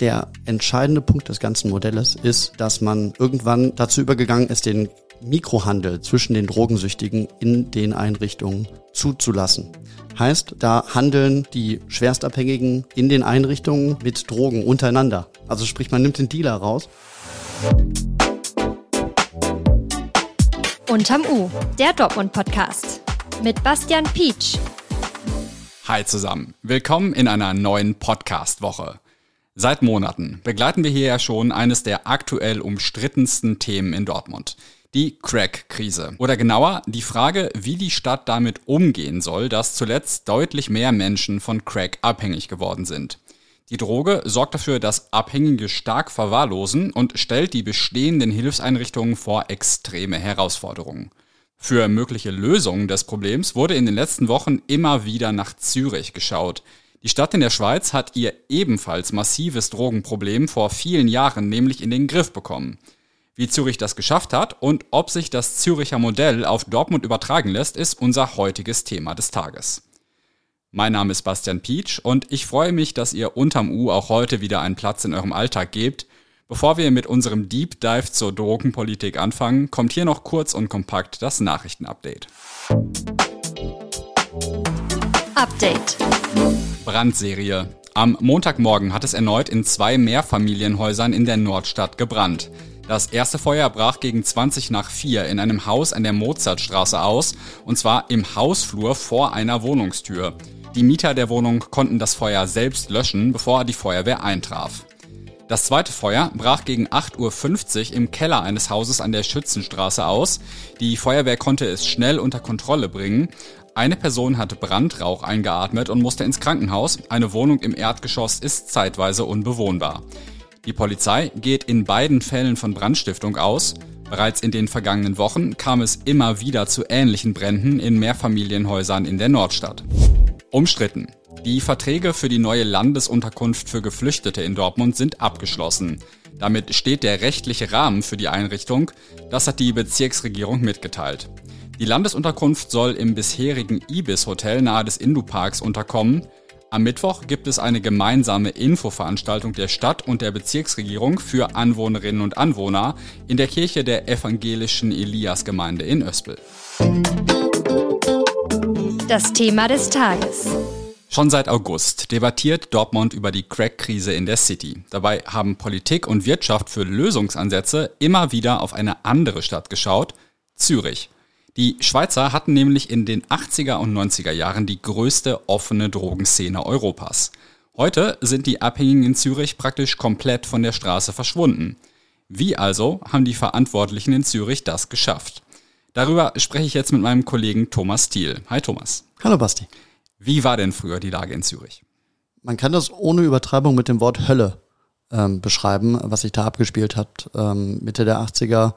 Der entscheidende Punkt des ganzen Modells ist, dass man irgendwann dazu übergegangen ist, den Mikrohandel zwischen den Drogensüchtigen in den Einrichtungen zuzulassen. Heißt, da handeln die Schwerstabhängigen in den Einrichtungen mit Drogen untereinander. Also sprich, man nimmt den Dealer raus. Unterm U, der Dortmund-Podcast. Mit Bastian Pietsch. Hi zusammen. Willkommen in einer neuen Podcast-Woche. Seit Monaten begleiten wir hier ja schon eines der aktuell umstrittensten Themen in Dortmund. Die Crack-Krise. Oder genauer, die Frage, wie die Stadt damit umgehen soll, dass zuletzt deutlich mehr Menschen von Crack abhängig geworden sind. Die Droge sorgt dafür, dass Abhängige stark verwahrlosen und stellt die bestehenden Hilfseinrichtungen vor extreme Herausforderungen. Für mögliche Lösungen des Problems wurde in den letzten Wochen immer wieder nach Zürich geschaut. Die Stadt in der Schweiz hat ihr ebenfalls massives Drogenproblem vor vielen Jahren nämlich in den Griff bekommen. Wie Zürich das geschafft hat und ob sich das Züricher Modell auf Dortmund übertragen lässt, ist unser heutiges Thema des Tages. Mein Name ist Bastian Pietsch und ich freue mich, dass ihr unterm U auch heute wieder einen Platz in eurem Alltag gebt. Bevor wir mit unserem Deep Dive zur Drogenpolitik anfangen, kommt hier noch kurz und kompakt das Nachrichtenupdate. Update. Brandserie. Am Montagmorgen hat es erneut in zwei Mehrfamilienhäusern in der Nordstadt gebrannt. Das erste Feuer brach gegen 20 nach 4 in einem Haus an der Mozartstraße aus, und zwar im Hausflur vor einer Wohnungstür. Die Mieter der Wohnung konnten das Feuer selbst löschen, bevor die Feuerwehr eintraf. Das zweite Feuer brach gegen 8.50 Uhr im Keller eines Hauses an der Schützenstraße aus. Die Feuerwehr konnte es schnell unter Kontrolle bringen. Eine Person hatte Brandrauch eingeatmet und musste ins Krankenhaus. Eine Wohnung im Erdgeschoss ist zeitweise unbewohnbar. Die Polizei geht in beiden Fällen von Brandstiftung aus. Bereits in den vergangenen Wochen kam es immer wieder zu ähnlichen Bränden in Mehrfamilienhäusern in der Nordstadt. Umstritten. Die Verträge für die neue Landesunterkunft für Geflüchtete in Dortmund sind abgeschlossen. Damit steht der rechtliche Rahmen für die Einrichtung. Das hat die Bezirksregierung mitgeteilt. Die Landesunterkunft soll im bisherigen Ibis-Hotel nahe des Induparks unterkommen. Am Mittwoch gibt es eine gemeinsame Infoveranstaltung der Stadt und der Bezirksregierung für Anwohnerinnen und Anwohner in der Kirche der evangelischen Elias-Gemeinde in Öspel. Das Thema des Tages. Schon seit August debattiert Dortmund über die Crack-Krise in der City. Dabei haben Politik und Wirtschaft für Lösungsansätze immer wieder auf eine andere Stadt geschaut, Zürich. Die Schweizer hatten nämlich in den 80er und 90er Jahren die größte offene Drogenszene Europas. Heute sind die Abhängigen in Zürich praktisch komplett von der Straße verschwunden. Wie also haben die Verantwortlichen in Zürich das geschafft? Darüber spreche ich jetzt mit meinem Kollegen Thomas Thiel. Hi Thomas. Hallo Basti. Wie war denn früher die Lage in Zürich? Man kann das ohne Übertreibung mit dem Wort Hölle ähm, beschreiben, was sich da abgespielt hat. Ähm, Mitte der 80er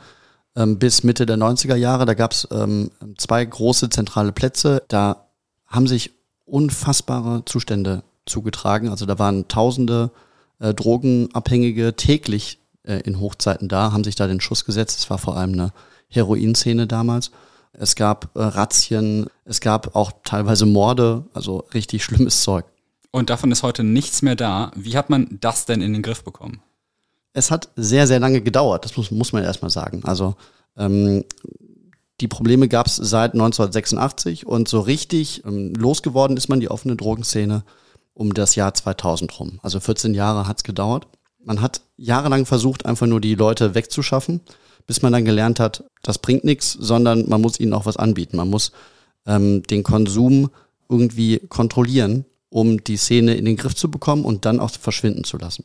ähm, bis Mitte der 90er Jahre. Da gab es ähm, zwei große zentrale Plätze. Da haben sich unfassbare Zustände zugetragen. Also da waren tausende äh, Drogenabhängige täglich äh, in Hochzeiten da, haben sich da den Schuss gesetzt. Es war vor allem eine Heroinszene damals. Es gab äh, Razzien, es gab auch teilweise Morde, also richtig schlimmes Zeug. Und davon ist heute nichts mehr da. Wie hat man das denn in den Griff bekommen? Es hat sehr, sehr lange gedauert, das muss, muss man erstmal sagen. Also ähm, die Probleme gab es seit 1986 und so richtig ähm, losgeworden ist man die offene Drogenszene um das Jahr 2000 rum. Also 14 Jahre hat es gedauert. Man hat jahrelang versucht, einfach nur die Leute wegzuschaffen, bis man dann gelernt hat, das bringt nichts, sondern man muss ihnen auch was anbieten. Man muss ähm, den Konsum irgendwie kontrollieren, um die Szene in den Griff zu bekommen und dann auch verschwinden zu lassen.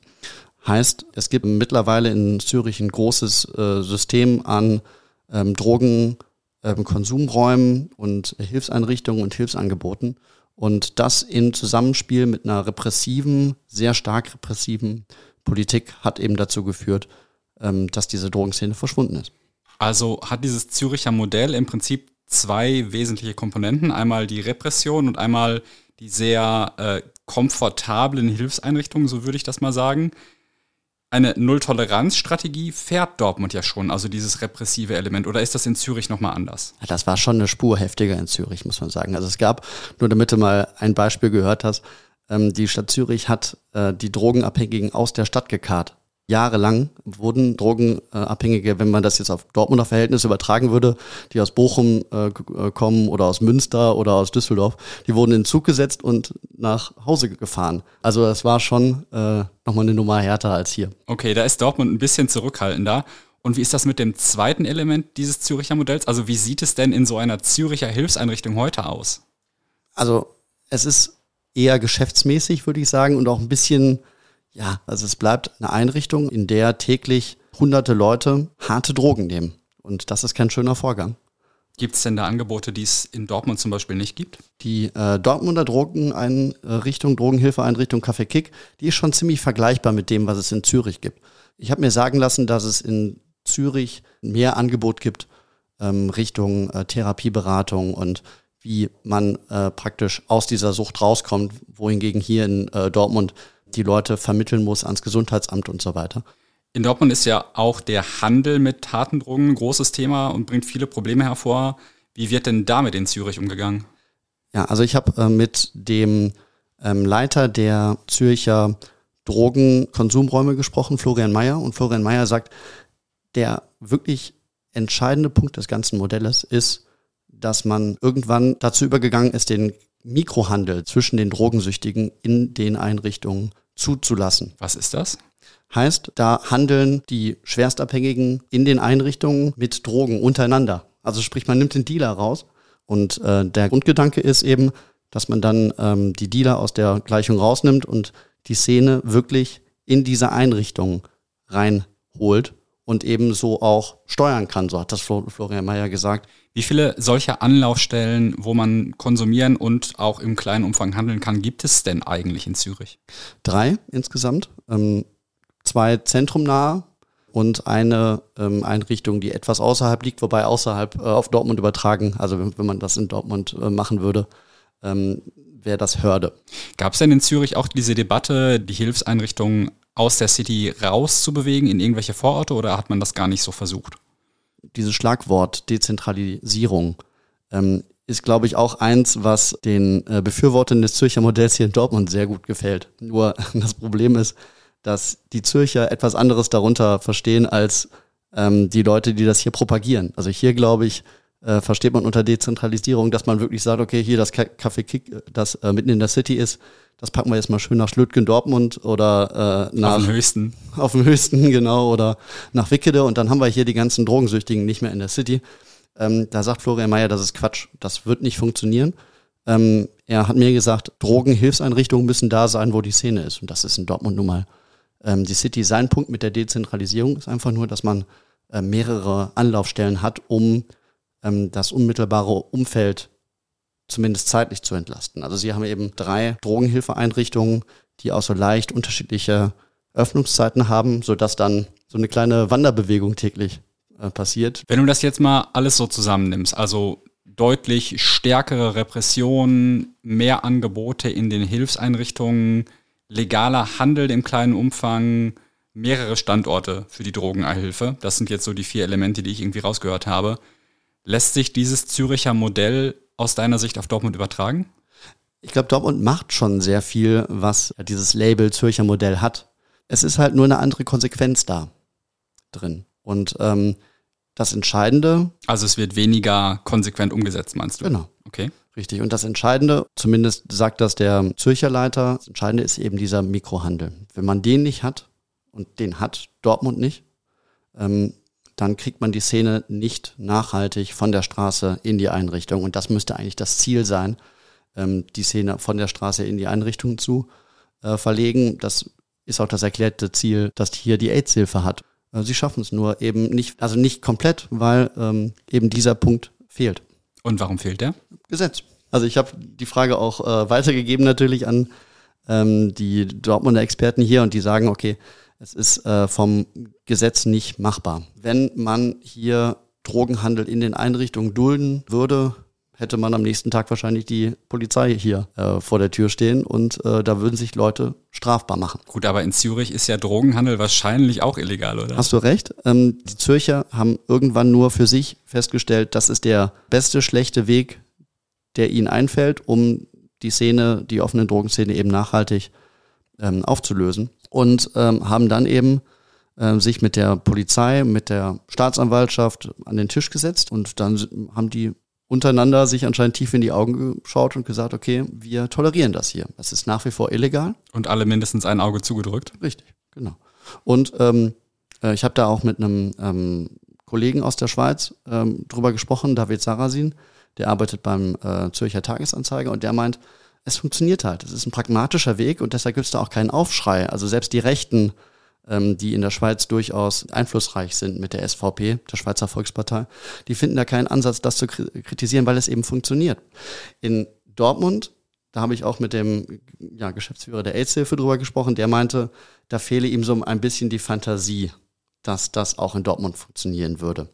Heißt, es gibt mittlerweile in Zürich ein großes äh, System an ähm, Drogenkonsumräumen ähm, und Hilfseinrichtungen und Hilfsangeboten. Und das im Zusammenspiel mit einer repressiven, sehr stark repressiven Politik hat eben dazu geführt, ähm, dass diese Drogenszene verschwunden ist. Also hat dieses Züricher Modell im Prinzip zwei wesentliche Komponenten. Einmal die Repression und einmal die sehr äh, komfortablen Hilfseinrichtungen, so würde ich das mal sagen eine Null-Toleranz-Strategie fährt Dortmund ja schon, also dieses repressive Element. Oder ist das in Zürich nochmal anders? Das war schon eine Spur heftiger in Zürich, muss man sagen. Also es gab, nur damit du mal ein Beispiel gehört hast, Ähm, die Stadt Zürich hat äh, die Drogenabhängigen aus der Stadt gekarrt. Jahrelang wurden Drogenabhängige, wenn man das jetzt auf Dortmunder Verhältnisse übertragen würde, die aus Bochum äh, äh, kommen oder aus Münster oder aus Düsseldorf, die wurden in den Zug gesetzt und nach Hause gefahren. Also das war schon äh, nochmal eine Nummer härter als hier. Okay, da ist Dortmund ein bisschen zurückhaltender. Und wie ist das mit dem zweiten Element dieses Züricher Modells? Also wie sieht es denn in so einer Züricher Hilfseinrichtung heute aus? Also es ist eher geschäftsmäßig, würde ich sagen, und auch ein bisschen, ja, also es bleibt eine Einrichtung, in der täglich hunderte Leute harte Drogen nehmen. Und das ist kein schöner Vorgang. Gibt es denn da Angebote, die es in Dortmund zum Beispiel nicht gibt? Die äh, Dortmunder Drogeneinrichtung, Drogenhilfeeinrichtung Café Kick, die ist schon ziemlich vergleichbar mit dem, was es in Zürich gibt. Ich habe mir sagen lassen, dass es in Zürich mehr Angebot gibt ähm, Richtung äh, Therapieberatung und wie man äh, praktisch aus dieser Sucht rauskommt, wohingegen hier in äh, Dortmund die Leute vermitteln muss ans Gesundheitsamt und so weiter. In Dortmund ist ja auch der Handel mit harten Drogen ein großes Thema und bringt viele Probleme hervor. Wie wird denn damit in Zürich umgegangen? Ja, also ich habe äh, mit dem ähm, Leiter der Zürcher Drogenkonsumräume gesprochen, Florian Mayer. Und Florian Mayer sagt, der wirklich entscheidende Punkt des ganzen Modells ist, dass man irgendwann dazu übergegangen ist, den Mikrohandel zwischen den Drogensüchtigen in den Einrichtungen zuzulassen. Was ist das? Heißt, da handeln die Schwerstabhängigen in den Einrichtungen mit Drogen untereinander. Also sprich, man nimmt den Dealer raus und äh, der Grundgedanke ist eben, dass man dann ähm, die Dealer aus der Gleichung rausnimmt und die Szene wirklich in diese Einrichtung reinholt und ebenso auch steuern kann, so hat das Florian Mayer gesagt. Wie viele solcher Anlaufstellen, wo man konsumieren und auch im kleinen Umfang handeln kann, gibt es denn eigentlich in Zürich? Drei insgesamt. Ähm, zwei zentrumnahe und eine ähm, Einrichtung, die etwas außerhalb liegt, wobei außerhalb äh, auf Dortmund übertragen, also wenn, wenn man das in Dortmund äh, machen würde, ähm, wäre das Hörde. Gab es denn in Zürich auch diese Debatte, die Hilfseinrichtungen aus der City rauszubewegen in irgendwelche Vororte oder hat man das gar nicht so versucht? Dieses Schlagwort Dezentralisierung ähm, ist, glaube ich, auch eins, was den äh, Befürwortern des Zürcher Modells hier in Dortmund sehr gut gefällt. Nur das Problem ist, dass die Zürcher etwas anderes darunter verstehen als ähm, die Leute, die das hier propagieren. Also hier, glaube ich, äh, versteht man unter Dezentralisierung, dass man wirklich sagt, okay, hier das Café Kick, das äh, mitten in der City ist, das packen wir jetzt mal schön nach Schlötgen Dortmund oder äh, nach auf dem höchsten. Auf dem höchsten, genau, oder nach Wickede und dann haben wir hier die ganzen Drogensüchtigen nicht mehr in der City. Ähm, da sagt Florian Mayer, das ist Quatsch, das wird nicht funktionieren. Ähm, er hat mir gesagt, Drogenhilfseinrichtungen müssen da sein, wo die Szene ist. Und das ist in Dortmund nun mal ähm, die City. Sein Punkt mit der Dezentralisierung ist einfach nur, dass man äh, mehrere Anlaufstellen hat, um ähm, das unmittelbare Umfeld zumindest zeitlich zu entlasten. Also sie haben eben drei Drogenhilfeeinrichtungen, die auch so leicht unterschiedliche Öffnungszeiten haben, sodass dann so eine kleine Wanderbewegung täglich äh, passiert. Wenn du das jetzt mal alles so zusammennimmst, also deutlich stärkere Repressionen, mehr Angebote in den Hilfseinrichtungen, legaler Handel im kleinen Umfang, mehrere Standorte für die Drogenhilfe. Das sind jetzt so die vier Elemente, die ich irgendwie rausgehört habe. Lässt sich dieses Züricher Modell aus deiner Sicht auf Dortmund übertragen? Ich glaube, Dortmund macht schon sehr viel, was dieses Label Zürcher Modell hat. Es ist halt nur eine andere Konsequenz da drin. Und ähm, das Entscheidende. Also es wird weniger konsequent umgesetzt, meinst du? Genau. Okay. Richtig. Und das Entscheidende, zumindest sagt das der Zürcher Leiter, das Entscheidende ist eben dieser Mikrohandel. Wenn man den nicht hat, und den hat Dortmund nicht, ähm, dann kriegt man die Szene nicht nachhaltig von der Straße in die Einrichtung. Und das müsste eigentlich das Ziel sein, ähm, die Szene von der Straße in die Einrichtung zu äh, verlegen. Das ist auch das erklärte Ziel, das hier die AIDS-Hilfe hat. Äh, sie schaffen es nur eben nicht, also nicht komplett, weil ähm, eben dieser Punkt fehlt. Und warum fehlt der? Gesetz. Also ich habe die Frage auch äh, weitergegeben natürlich an ähm, die Dortmunder Experten hier und die sagen, okay, es ist äh, vom Gesetz nicht machbar. Wenn man hier Drogenhandel in den Einrichtungen dulden würde, hätte man am nächsten Tag wahrscheinlich die Polizei hier äh, vor der Tür stehen und äh, da würden sich Leute strafbar machen. Gut, aber in Zürich ist ja Drogenhandel wahrscheinlich auch illegal, oder? Hast du recht. Ähm, die Zürcher haben irgendwann nur für sich festgestellt, das ist der beste schlechte Weg, der ihnen einfällt, um die Szene, die offene Drogenszene eben nachhaltig ähm, aufzulösen. Und ähm, haben dann eben äh, sich mit der Polizei, mit der Staatsanwaltschaft an den Tisch gesetzt und dann haben die untereinander sich anscheinend tief in die Augen geschaut und gesagt, okay, wir tolerieren das hier. Das ist nach wie vor illegal. Und alle mindestens ein Auge zugedrückt. Richtig, genau. Und ähm, äh, ich habe da auch mit einem ähm, Kollegen aus der Schweiz ähm, drüber gesprochen, David Sarasin, der arbeitet beim äh, Zürcher Tagesanzeiger und der meint, es funktioniert halt. Es ist ein pragmatischer Weg und deshalb gibt es da auch keinen Aufschrei. Also selbst die Rechten ähm, die in der Schweiz durchaus einflussreich sind mit der SVP, der Schweizer Volkspartei, die finden da keinen Ansatz, das zu kritisieren, weil es eben funktioniert. In Dortmund, da habe ich auch mit dem ja, Geschäftsführer der AIDS-Hilfe drüber gesprochen, der meinte, da fehle ihm so ein bisschen die Fantasie, dass das auch in Dortmund funktionieren würde.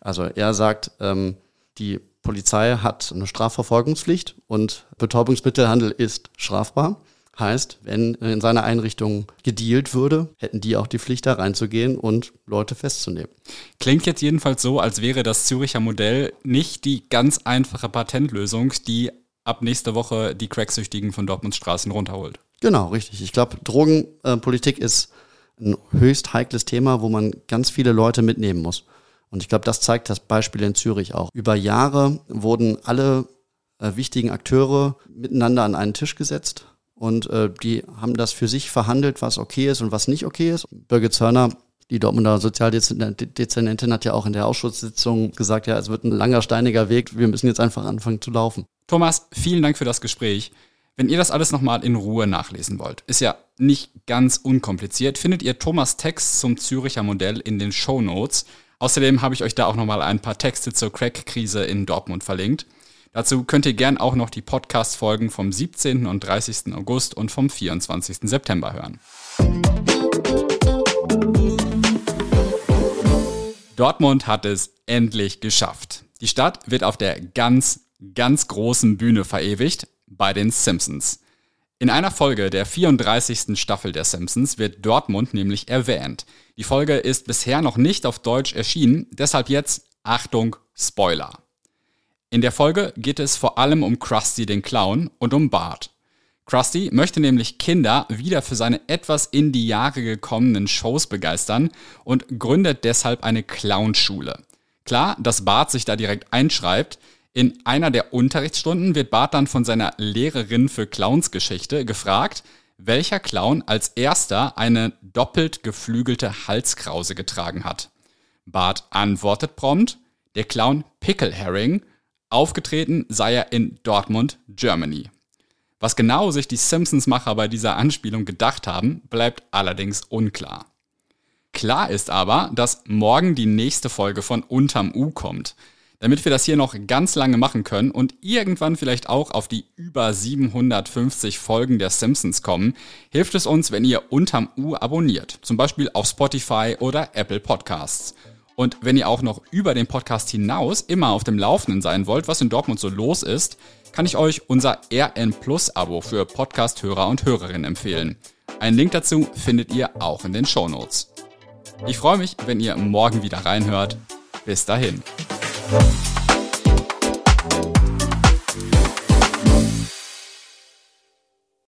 Also er sagt, ähm, die Polizei hat eine Strafverfolgungspflicht und Betäubungsmittelhandel ist strafbar. Heißt, wenn in seiner Einrichtung gedealt würde, hätten die auch die Pflicht, da reinzugehen und Leute festzunehmen. Klingt jetzt jedenfalls so, als wäre das Züricher Modell nicht die ganz einfache Patentlösung, die ab nächste Woche die Cracksüchtigen von Dortmunds Straßen runterholt. Genau, richtig. Ich glaube, Drogenpolitik ist ein höchst heikles Thema, wo man ganz viele Leute mitnehmen muss. Und ich glaube, das zeigt das Beispiel in Zürich auch. Über Jahre wurden alle äh, wichtigen Akteure miteinander an einen Tisch gesetzt und äh, die haben das für sich verhandelt, was okay ist und was nicht okay ist. Birgit Zörner, die Dortmunder Sozialdezernentin, hat ja auch in der Ausschusssitzung gesagt, ja, es wird ein langer, steiniger Weg, wir müssen jetzt einfach anfangen zu laufen. Thomas, vielen Dank für das Gespräch. Wenn ihr das alles nochmal in Ruhe nachlesen wollt, ist ja nicht ganz unkompliziert, findet ihr Thomas Text zum Züricher Modell in den Show Notes. Außerdem habe ich euch da auch nochmal ein paar Texte zur Crack-Krise in Dortmund verlinkt. Dazu könnt ihr gern auch noch die Podcast-Folgen vom 17. und 30. August und vom 24. September hören. Dortmund hat es endlich geschafft. Die Stadt wird auf der ganz, ganz großen Bühne verewigt, bei den Simpsons. In einer Folge der 34. Staffel der Simpsons wird Dortmund nämlich erwähnt. Die Folge ist bisher noch nicht auf Deutsch erschienen, deshalb jetzt Achtung, Spoiler. In der Folge geht es vor allem um Krusty den Clown und um Bart. Krusty möchte nämlich Kinder wieder für seine etwas in die Jahre gekommenen Shows begeistern und gründet deshalb eine Clownschule. Klar, dass Bart sich da direkt einschreibt. In einer der Unterrichtsstunden wird Bart dann von seiner Lehrerin für Clownsgeschichte gefragt, welcher Clown als erster eine doppelt geflügelte Halskrause getragen hat. Bart antwortet prompt, der Clown Pickle Herring Aufgetreten sei er in Dortmund, Germany. Was genau sich die Simpsons-Macher bei dieser Anspielung gedacht haben, bleibt allerdings unklar. Klar ist aber, dass morgen die nächste Folge von Unterm U kommt. Damit wir das hier noch ganz lange machen können und irgendwann vielleicht auch auf die über 750 Folgen der Simpsons kommen, hilft es uns, wenn ihr Unterm U abonniert, zum Beispiel auf Spotify oder Apple Podcasts. Und wenn ihr auch noch über den Podcast hinaus immer auf dem Laufenden sein wollt, was in Dortmund so los ist, kann ich euch unser RN Plus Abo für Podcast-Hörer und Hörerinnen empfehlen. Einen Link dazu findet ihr auch in den Show Notes. Ich freue mich, wenn ihr morgen wieder reinhört. Bis dahin. Bye.